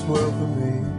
this world for me.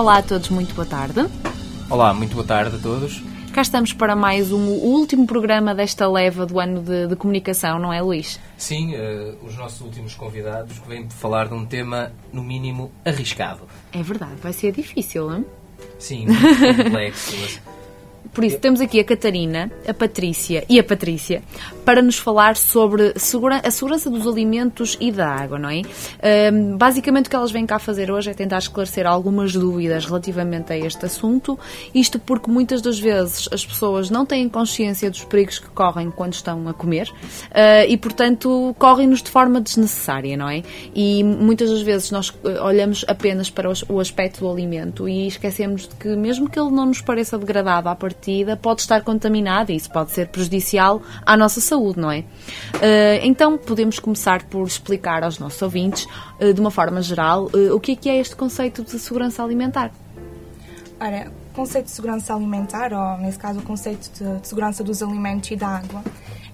Olá a todos, muito boa tarde. Olá, muito boa tarde a todos. Cá estamos para mais um o último programa desta leva do ano de, de comunicação, não é, Luís? Sim, uh, os nossos últimos convidados que vêm falar de um tema, no mínimo, arriscado. É verdade, vai ser difícil, não? Sim, muito complexo. Por isso, temos aqui a Catarina, a Patrícia e a Patrícia para nos falar sobre a segurança dos alimentos e da água, não é? Basicamente, o que elas vêm cá fazer hoje é tentar esclarecer algumas dúvidas relativamente a este assunto. Isto porque muitas das vezes as pessoas não têm consciência dos perigos que correm quando estão a comer uh, e, portanto, correm-nos de forma desnecessária, não é? E muitas das vezes nós eh, olhamos apenas para o aspecto do alimento e esquecemos de que, mesmo que ele não nos pareça degradável à partida, partida pode estar contaminada e isso pode ser prejudicial à nossa saúde, não é? Eh, então podemos começar por explicar aos nossos ouvintes, eh, de uma forma geral, eh, o que é que é este conceito de segurança alimentar. Ora, o conceito de segurança alimentar, ou nesse caso o conceito de, de segurança dos alimentos e da água,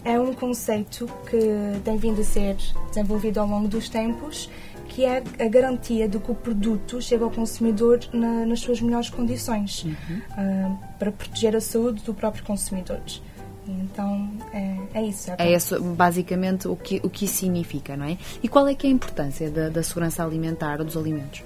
é um conceito que tem vindo a ser desenvolvido ao longo dos tempos que é a garantia de que o produto chega ao consumidor na, nas suas melhores condições, uhum. uh, para proteger a saúde do próprio consumidor. Então, é, é isso. É, é isso, basicamente, o que, o que isso significa, não é? E qual é que é a importância da, da segurança alimentar ou dos alimentos?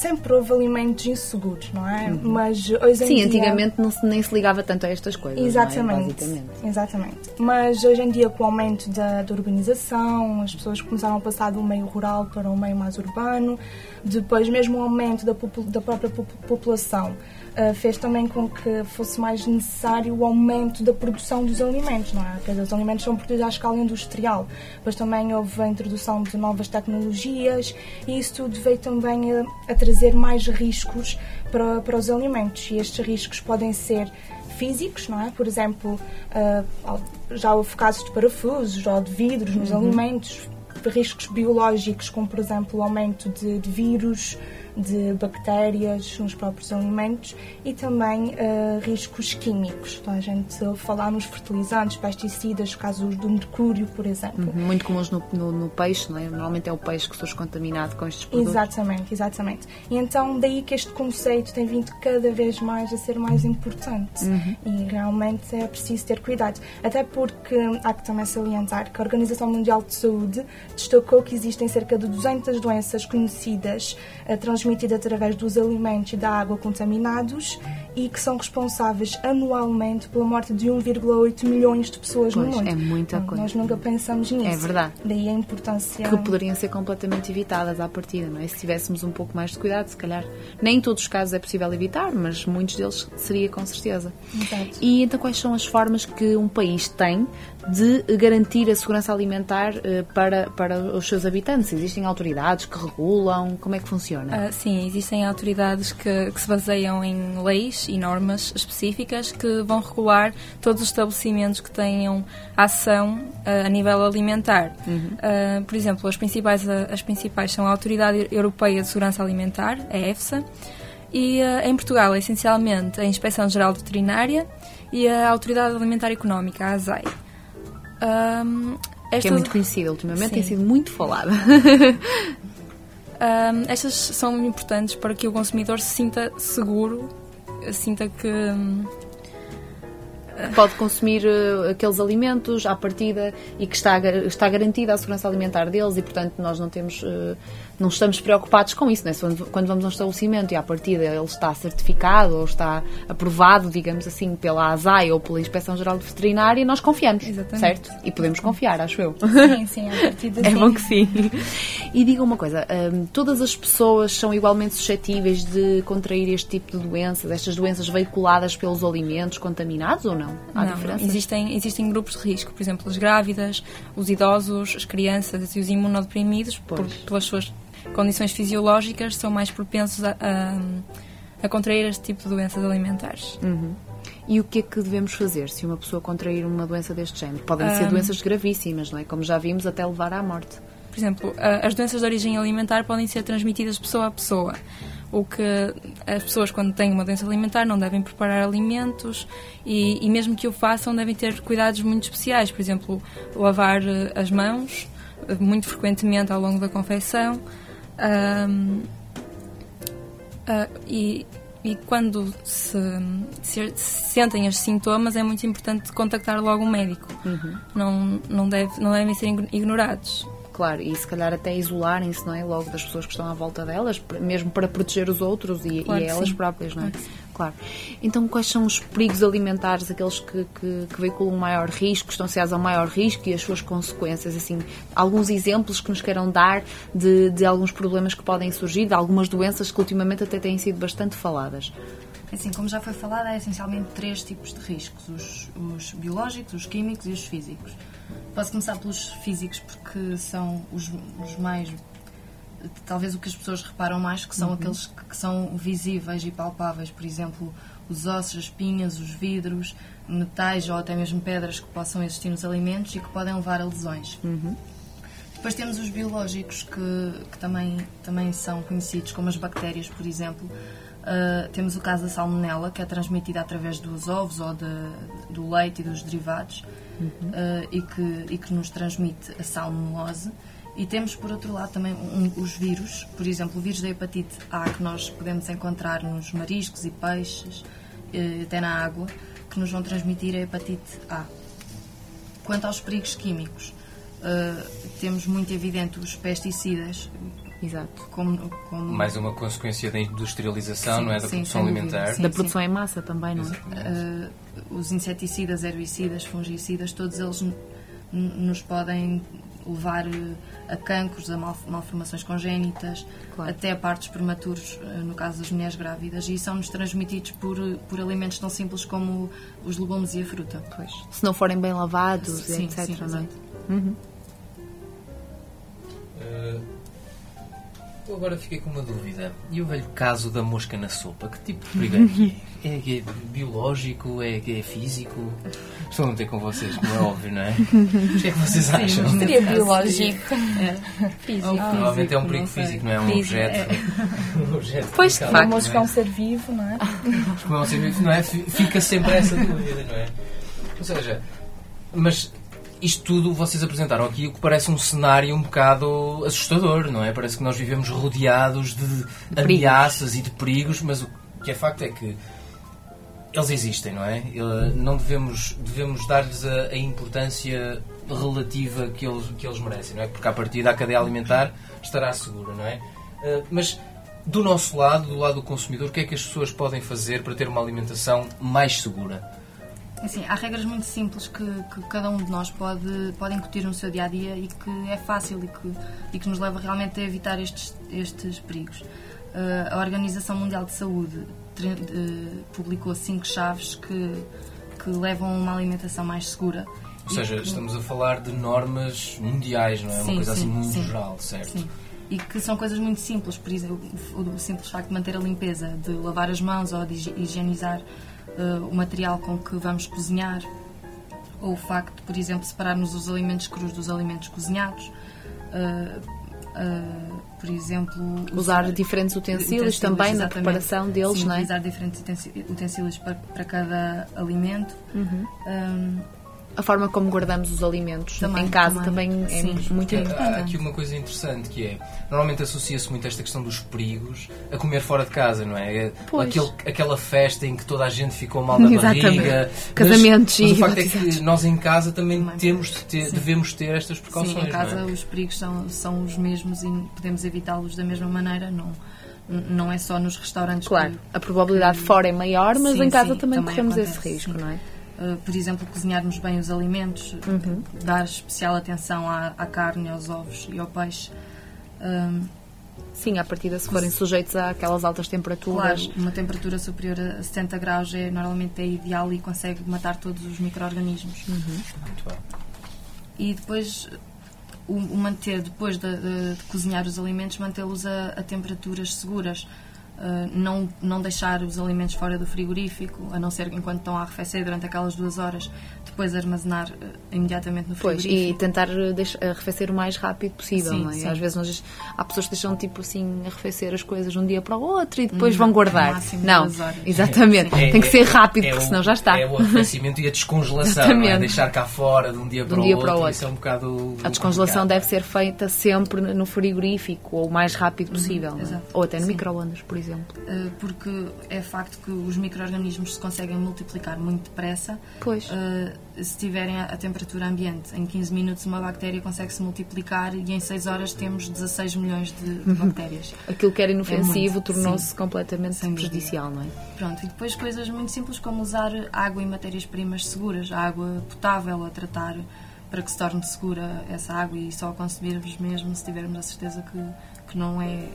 Sempre houve alimentos inseguros, não é? Uhum. Mas hoje em Sim, dia... antigamente não se, nem se ligava tanto a estas coisas. Exatamente. É? Exatamente. Mas hoje em dia, com o aumento da, da, urbanização, as pessoas começaram a passar do meio rural para um meio mais urbano, depois, mesmo o aumento da, da própria população uh, fez também com que fosse mais necessário o aumento da produção dos alimentos, não é? Porque os alimentos são produzidos à escala industrial. Depois também houve a introdução de novas tecnologias e isso tudo veio também a, a trazer mais riscos para, para os alimentos. E estes riscos podem ser físicos, não é? Por exemplo, uh, já houve casos de parafusos ou de vidros nos uhum. alimentos, riscos biológicos, como por exemplo o aumento de, de vírus, de bactérias nos próprios alimentos e também uh, riscos químicos. Então, a gente falar nos fertilizantes, pesticidas, casos do mercúrio, por exemplo. Uhum, muito comuns no, no, no, peixe, não é? Normalmente é o peixe que surge contaminado com estes produtos. Exatamente, exatamente. E então daí que este conceito tem vindo cada vez mais a ser mais importante uhum. e realmente é preciso ter cuidado. Até porque há que também salientar que a Organização Mundial de Saúde destacou que existem cerca de 200 doenças conhecidas uh, transmitidas transmitida através dos alimentos e da água contaminados e que são responsáveis anualmente pela morte de 1,8 milhões de pessoas pois, no mundo. É muita coisa. Nós nunca pensamos nisso. É verdade. Daí a importância. Que poderiam ser completamente evitadas à partida, não é? Se tivéssemos um pouco mais de cuidado, se calhar. Nem em todos os casos é possível evitar, mas muitos deles seria com certeza. Exato. E então quais são as formas que um país tem de garantir a segurança alimentar uh, para, para os seus habitantes? Existem autoridades que regulam? Como é que funciona? Uh, sim, existem autoridades que, que, se baseiam em leis e normas específicas que vão regular todos os estabelecimentos que tenham ação uh, a nível alimentar. Uhum. por exemplo, as principais, as principais são a Autoridade Europeia de Segurança Alimentar, a EFSA, e em Portugal, essencialmente, a Inspeção Geral Veterinária e a Autoridade Alimentar Económica, a ASAI. Um, estas... Que é muito conhecida, ultimamente Sim. tem sido muito falada. um, estas são importantes para que o consumidor se sinta seguro, sinta que. Um, pode consumir uh, aqueles alimentos à partida e que está, está garantida a segurança alimentar deles e, portanto, nós não temos. Uh, não estamos preocupados com isso, né? quando vamos a um estabelecimento e à partida ele está certificado ou está aprovado, digamos assim, pela ASAI ou pela Inspeção Geral de Veterinária, nós confiamos, Exatamente. certo? E podemos confiar, acho eu. Sim, sim, à partida É bom que sim. E diga uma coisa, um, todas as pessoas são igualmente suscetíveis de contrair este tipo de doenças, estas doenças veiculadas pelos alimentos contaminados ou não? Há não, diferença? Existem, existem grupos de risco, por exemplo, as grávidas, os idosos, as crianças e os imunodeprimidos, por, pelas suas condições fisiológicas são mais propensos a, a, a contrair este tipo de doenças alimentares. Uhum. E o que é que devemos fazer se uma pessoa contrair uma doença deste género? Podem um, ser doenças gravíssimas, não é? Como já vimos, até levar à morte. Por exemplo, as doenças de origem alimentar podem ser transmitidas pessoa a pessoa. O que as pessoas, quando têm uma doença alimentar, não devem preparar alimentos e, e mesmo que o façam, devem ter cuidados muito especiais. Por exemplo, lavar eh, as mãos eh, muito frequentemente ao longo da confecção um, Ah, e, e quando se, se- se sentem os sintomas, é muito importante contactar logo um médico. Não, não, deve, não devem ser igno- ignorados. Claro, e se calhar até isolarem-se, não é? Logo das pessoas que estão à volta delas, mesmo para proteger os outros e, Claro e elas sim. próprias, não é? Claro. Claro. Então, quais são os perigos alimentares, aqueles que, que, que veiculam maior risco, estão associados ao maior risco e as suas consequências? Assim, alguns exemplos que nos queiram dar de, de alguns problemas que podem surgir, de algumas doenças que ultimamente até têm sido bastante faladas. Assim, como já foi falado, há essencialmente três tipos de riscos: os, os biológicos, os químicos e os físicos. Posso começar pelos físicos porque são os, os mais. Talvez o que as pessoas reparam mais, que são aqueles que, que são visíveis e palpáveis, por exemplo, os ossos, as espinhas, os vidros, metais ou até mesmo pedras que possam existir nos alimentos e que podem levar a lesões. Depois temos os biológicos que, que também, também são conhecidos, como as bactérias, por exemplo. Uh, temos o caso da salmonela, que é transmitida através dos ovos ou de- do leite e dos derivados uh, e, que, e que nos transmite a salmonelose. E temos, por outro lado, também um- os vírus, por exemplo, o vírus da hepatite A, que nós podemos encontrar nos mariscos e peixes, eh, até na água, que nos vão transmitir a hepatite A. Quanto aos perigos químicos, uh, temos muito evidente os pesticidas, Exato. como, como Mais uma consequência da industrialização, Sim, não é? Da sim, produção alimentar. sim. Da produção em massa também, não é? uh, os inseticidas, herbicidas, fungicidas, todos eles nos podem levar uh, a cancros, a mal- malformações congénitas, Claro. até a partos prematuros, uh, no caso das mulheres grávidas, e são-nos transmitidos por, uh, por alimentos tão simples como os legumes e a fruta. Pois. Se não forem bem lavados, Sim, etc. sim, é? exato. Eu agora fiquei com uma dúvida. E o velho caso da mosca na sopa? Que tipo de perigo é que é? É que é biológico? É que é físico? Estou a meter com vocês, como é óbvio, não é? O que é que vocês acham? Seria biológico. Físico. Provavelmente é um perigo não físico, não é um Físico, objeto. um objeto Pois, de facto. A mosca é um ser vivo, não é? Mas como é um ser vivo, não é? Fi- Fica sempre essa dúvida, não é? Ou seja, mas isto tudo vocês apresentaram aqui o que parece um cenário um bocado assustador, não é? Parece que nós vivemos rodeados de, ameaças e de perigos, mas o que é facto é que eles existem, não é? Não devemos, devemos dar-lhes a, a importância relativa que eles, que eles merecem, não é? Porque a partir da cadeia alimentar estará segura, não é? Eh, Mas do nosso lado, do lado do consumidor, o que é que as pessoas podem fazer para ter uma alimentação mais segura? Assim, há regras muito simples que, que cada um de nós pode, pode incutir no seu dia a dia e que é fácil e que, e que nos leva realmente a evitar estes, estes perigos. Uh, a Organização Mundial de Saúde eh, publicou cinco chaves que, que levam a uma alimentação mais segura. Ou seja, que- estamos a falar de normas mundiais, não é? uma Sim, coisa assim sim, muito sim. geral, certo? Sim. E que são coisas muito simples, por exemplo, o simples facto de manter a limpeza, de lavar as mãos ou de higi- higienizar eh, o material com que vamos cozinhar, ou o facto de, por exemplo, separarmos os alimentos crus dos alimentos cozinhados. eh, eh, por exemplo, Usar diferentes utensílios também na preparação deles, Sim, não é? utilizar diferentes utensílios para, para cada alimento. Uhum. Um, A forma como guardamos os alimentos Também, em casa também, também. é Sim. muito Há- importante. Há aqui uma coisa interessante que é, normalmente associa-se muito esta questão dos perigos a comer fora de casa, não é? É Pois. Aquele, aquela festa em que toda a gente ficou mal da Exatamente. barriga. Casamentos mas, mas o facto é que nós em casa também temos de ter, devemos ter estas precauções, Sim, em casa não é? os perigos são, são os mesmos e podemos evitá-los da mesma maneira. Não, não é só nos restaurantes. Claro, que- a probabilidade fora é maior, mas Sim, em casa sim, também, também corremos acontece, esse risco, sim. não é? Uh, por exemplo, cozinharmos bem os alimentos, Uhum. dar especial atenção à, à carne, aos ovos e ao peixe. Um, Sim, à partida, se forem sujeitos àquelas altas claro, temperaturas. uma temperatura superior a 70 graus é normalmente é ideal e consegue matar todos os micro-organismos. Muito bem. e depois o, o manter depois de, de- de cozinhar os alimentos mantê-los a, a temperaturas seguras Uh, não, não deixar os alimentos fora do frigorífico, a não ser enquanto estão a arrefecer durante aquelas duas horas, depois armazenar uh, imediatamente no Pois, frigorífico. e tentar eh, arrefecer o mais rápido possível, Sim, não é? sim. Às vezes nós- há pessoas que deixam tipo assim arrefecer as coisas de um dia para o outro e depois Não, vão no guardar. Não, duas horas. exatamente. É- Tem que ser rápido, é porque senão já está. É o arrefecimento e a descongelação, não é? Deixar cá fora de um dia, para, um o dia outro, para o outro. Isso é um bocado. A descongelação complicado. deve ser feita sempre no frigorífico ou o mais rápido possível, é? ou até no micro-ondas, por exemplo. Exemplo? Uh, porque é facto que os micro-organismos se conseguem multiplicar muito depressa. Pois. Uh, se tiverem a temperatura ambiente, em 15 minutos uma bactéria consegue se multiplicar e em 6 horas temos 16 milhões de, de bactérias. Aquilo que era inofensivo muito, tornou-se completamente Sem prejudicial, não é? Pronto, e depois coisas muito simples como usar água e matérias-primas seguras, a água potável a tratar para que se torne segura essa água e só consumirmos mesmo se tivermos a certeza que, que não é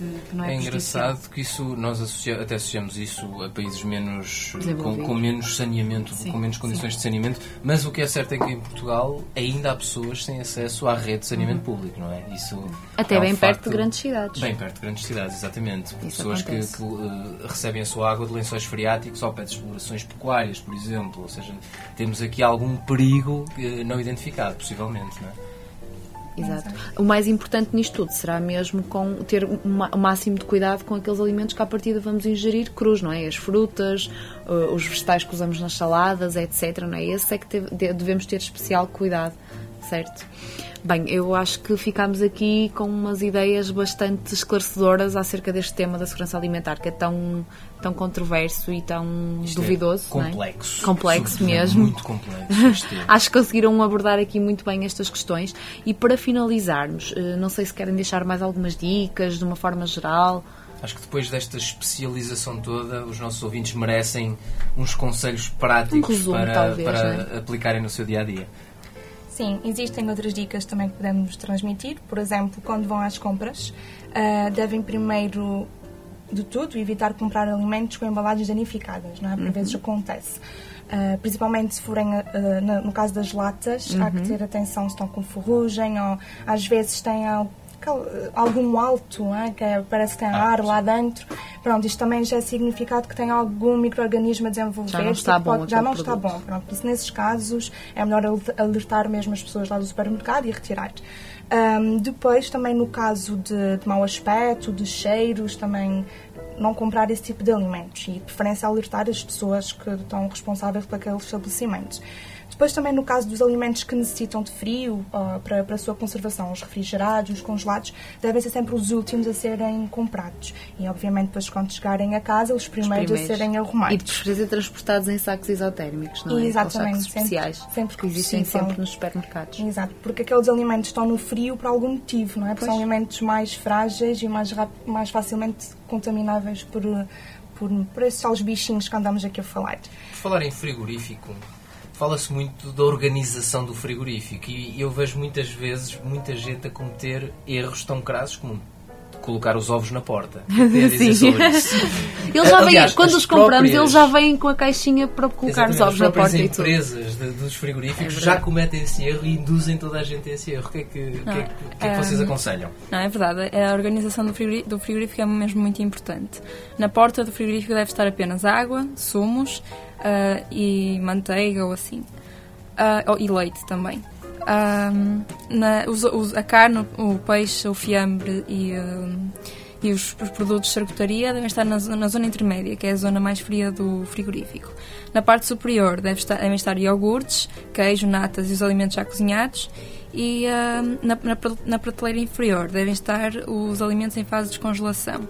que, que não é, É engraçado que isso nós associa, até associamos isso a países menos com, com menos saneamento, Sim, com menos condições de saneamento, mas o que é certo é que em Portugal ainda há pessoas sem acesso à rede de saneamento público, não é? Isso Até é um bem perto facto- de grandes cidades. Bem perto de grandes cidades, exatamente. pessoas que, acontece. que, eh, recebem a sua água de lençóis freáticos ao pé de explorações pecuárias, por exemplo. Ou seja, temos aqui algum perigo eh, não identificado, possivelmente, não é? Exato. O mais importante nisto tudo será mesmo com ter o máximo de cuidado com aqueles alimentos que à partida vamos ingerir crus, não é? As frutas, uh, os vegetais que usamos nas saladas, etc. Não é? Esse é que devemos ter especial cuidado, certo? Bem, eu acho que ficámos aqui com umas ideias bastante esclarecedoras acerca deste tema da segurança alimentar, que é tão, tão controverso e tão Isto é duvidoso. é? complexo. Complexo Sobretudo, mesmo. Muito complexo tema. Acho que conseguiram abordar aqui muito bem estas questões. E para finalizarmos, eh, não sei se querem deixar mais algumas dicas, de uma forma geral. Acho que depois desta especialização toda, os nossos ouvintes merecem uns conselhos práticos Um resumo, para, talvez, para é? aplicarem no seu dia a dia. Sim, existem outras dicas também que podemos transmitir. Por exemplo, quando vão às compras, ah, devem primeiro de tudo evitar comprar alimentos com embalagens danificadas, não é? Por vezes acontece. Ah, principalmente se forem, ah, na- no caso das latas, há que ter atenção se estão com ferrugem ou às vezes têm algum alto, é? que é- parece que tem Ah, ar sim. lá dentro. Pronto, isto também já é significado que tem algum micro-organismo a desenvolver. Já não está bom pode- já não está bom. Pronto, por isso, nesses casos, é melhor al- alertar mesmo as pessoas lá do supermercado e retirar. Ahm, depois, também no caso de, de mau aspecto, de cheiros, também não comprar esse tipo de alimentos e, de preferência, alertar as pessoas que estão responsáveis por aqueles estabelecimentos. Depois, também no caso dos alimentos que necessitam de frio ah, para, para a sua conservação, os refrigerados, os congelados, devem ser sempre os últimos a serem comprados. E, obviamente, depois, quando chegarem a casa, os primeiros, primeiros. a serem E arrumados. de preferência transportados em sacos isotérmicos, não é? Exatamente, sacos sempre- especiais sempre que que existem possível. sempre nos supermercados. Exato, porque aqueles alimentos estão no frio por algum motivo, não é? Porque são alimentos mais frágeis e mais, mais facilmente contamináveis por, por, por esses bichinhos que andamos aqui a falar. Por falar em frigorífico, fala-se muito da organização do frigorífico e eu vejo muitas vezes muita gente a cometer erros tão crassos como colocar os ovos na porta. Sim. Eles já vêm, Aliás, quando as os compramos, próprias- eles já vêm com a caixinha para colocar os ovos na as porta e tudo. empresas de- dos frigoríficos É já cometem esse erro e induzem toda a gente a esse erro. O que é que, o que, é que- é que vocês Hum. aconselham? Não, é verdade. A organização do frigorí- do frigorífico é mesmo muito importante. Na porta do frigorífico deve estar apenas água, sumos ah, e manteiga ou assim. Ah, oh, e leite também. Ah, na- os- os- a carne, o peixe, o fiambre e, e os, os produtos de charcutaria devem estar na, na zona intermédia, que é a zona mais fria do frigorífico. Na parte superior deve estar, devem estar iogurtes, queijo, natas e os alimentos já cozinhados. E na, na, na prateleira inferior devem estar os alimentos em fase de descongelação.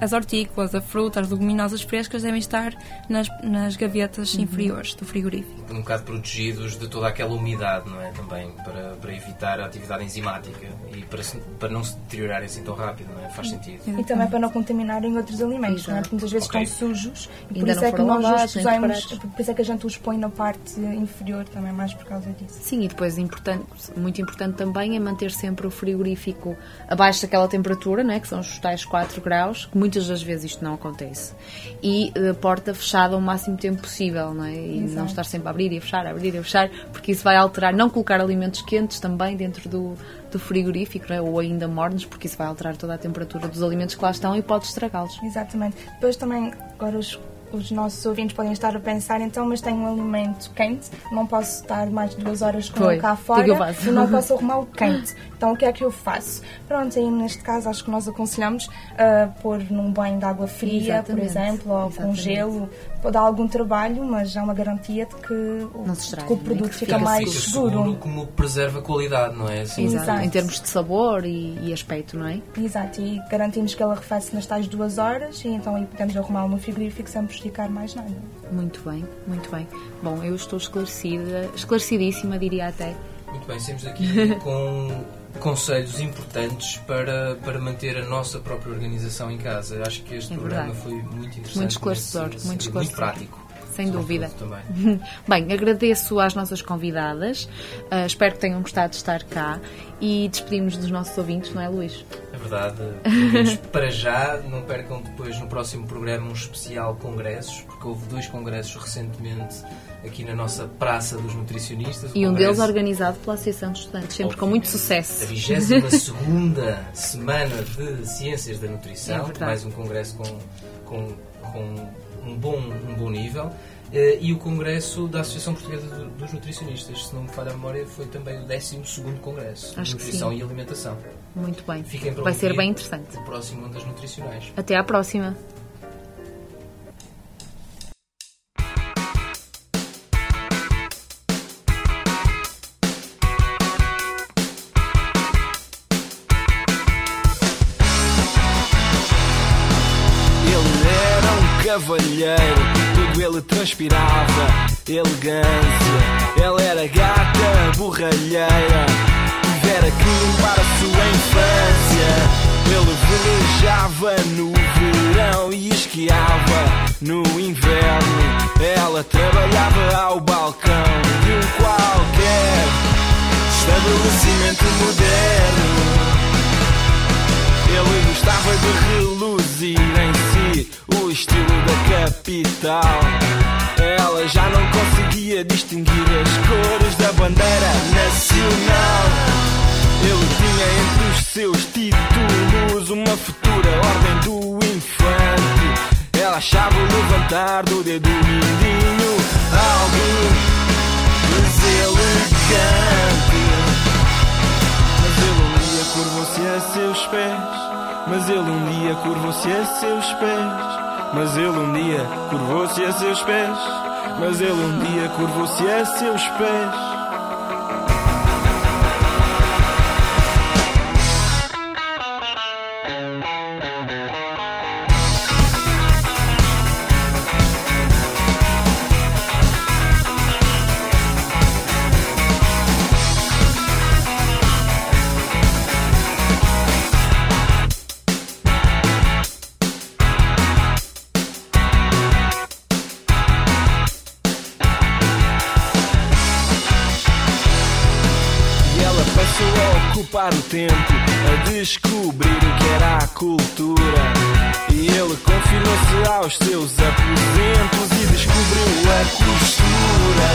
As hortícolas, a fruta, as leguminosas frescas devem estar nas, nas gavetas inferiores do frigorífico. Um bocado protegidos de toda aquela umidade, não é? Também, para, para evitar a atividade enzimática e para, para não se deteriorarem assim tão rápido, não é? Faz sentido. E também para não contaminarem outros alimentos, não é? Exato. Porque muitas vezes Ok. estão sujos e por Ainda isso não é que foram nós lavados, os preparados. por isso é que a gente os põe na parte inferior também, mais por causa disso. Sim, e depois importante, muito importante também é manter sempre o frigorífico abaixo daquela temperatura, né, que são os tais 4 graus, que muitas das vezes isto não acontece. E a porta fechada o máximo tempo possível, não é? E não estar sempre a abrir e a fechar, a abrir e a fechar, porque isso vai alterar, não colocar alimentos quentes também dentro do, do frigorífico, é? ou ainda mornos, porque isso vai alterar toda a temperatura dos alimentos que lá estão e pode estragá-los. Exatamente. Depois também, agora os os nossos ouvintes podem estar a pensar, então, mas tenho um alimento quente, não posso estar mais de duas horas com Foi, ele cá o que fora eu faço? e não posso arrumar o quente. Então, o que é que eu faço? Pronto, aí neste caso, acho que nós aconselhamos a pôr num banho de água fria, por Exatamente, exemplo, ou com exatamente. gelo. Pode dar algum trabalho, mas há uma garantia de que o, estraga, que o produto Que fica, fica mais Fica seguro. seguro como preserva a qualidade, não é? Assim, Exato. Exato. Em termos de sabor e, e aspecto, não é? Exato, e garantimos que ele arrefece nas tais duas horas e então aí podemos arrumá-lo no frigorífico sem prejudicar mais nada. Muito bem, muito bem. Bom, eu estou esclarecida, esclarecidíssima, diria até. Muito bem, saímos daqui com conselhos importantes para, para manter a nossa própria organização em casa. Acho que este É programa verdade. foi muito interessante. Muito esclarecedor, nesse muito esclarecedor. prático. Sem dúvida. Também. Bem, agradeço às nossas convidadas, ah, espero que tenham gostado de estar cá e despedimos dos nossos ouvintes, não é, Luís? É verdade. Para já, não percam depois no próximo programa um especial congressos, porque houve dois congressos recentemente aqui na nossa Praça dos Nutricionistas. E um deles organizado pela Associação de Estudantes, sempre com muito sucesso. A 22 Semana de Ciências da Nutrição, É mais um congresso com, com, com um, bom, um bom nível. Eh, e o congresso da Associação Portuguesa do- dos Nutricionistas, se não me falha a memória, foi também o 12 Congresso de Acho que Nutrição e Alimentação. Muito bem. Vai ser bem interessante. O próximo Ondas Nutricionais. Até à próxima. Cavalheiro, tudo ele transpirava elegância. Ele era gata, borralheira, tivera que limpar a sua infância. Ele velejava no verão e esquiava no inverno. Ela trabalhava ao balcão de um qualquer estabelecimento moderno. Capital. Ela já não conseguia distinguir as cores da bandeira nacional. Ele tinha entre os seus títulos uma futura ordem do infante. Ela achava o levantar do dedo mindinho algo deselegante. Mas ele um dia curvou-se a seus pés. Mas ele um dia curvou-se a seus pés. Mas ele um dia curvou-se a seus pés. Mas ele um dia curvou-se a seus pés. Seus aposentos e descobriu a costura.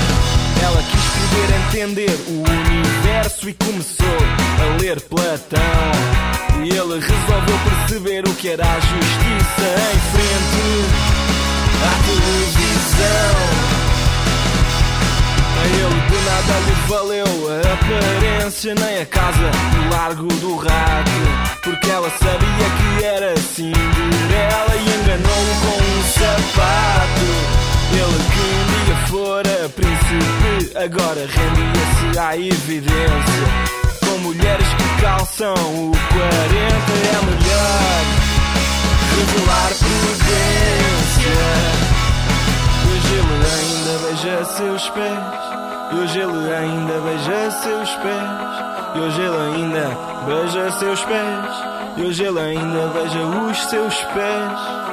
Ela quis poder entender o universo e começou a ler Platão. E ele resolveu perceber o que era a justiça em frente à televisão. Ele de nada lhe valeu a aparência nem a casa no largo do rato. Porque ela sabia que era Cinderela e enganou-o com um sapato. Ele que um dia fora príncipe agora rendia-se à evidência. Com mulheres que calçam o 40 é melhor revelar prudência. Hoje ele ainda beija seus pés. E hoje ele ainda beija seus pés. E hoje ele ainda beija seus pés. E hoje ele ainda beija os seus pés.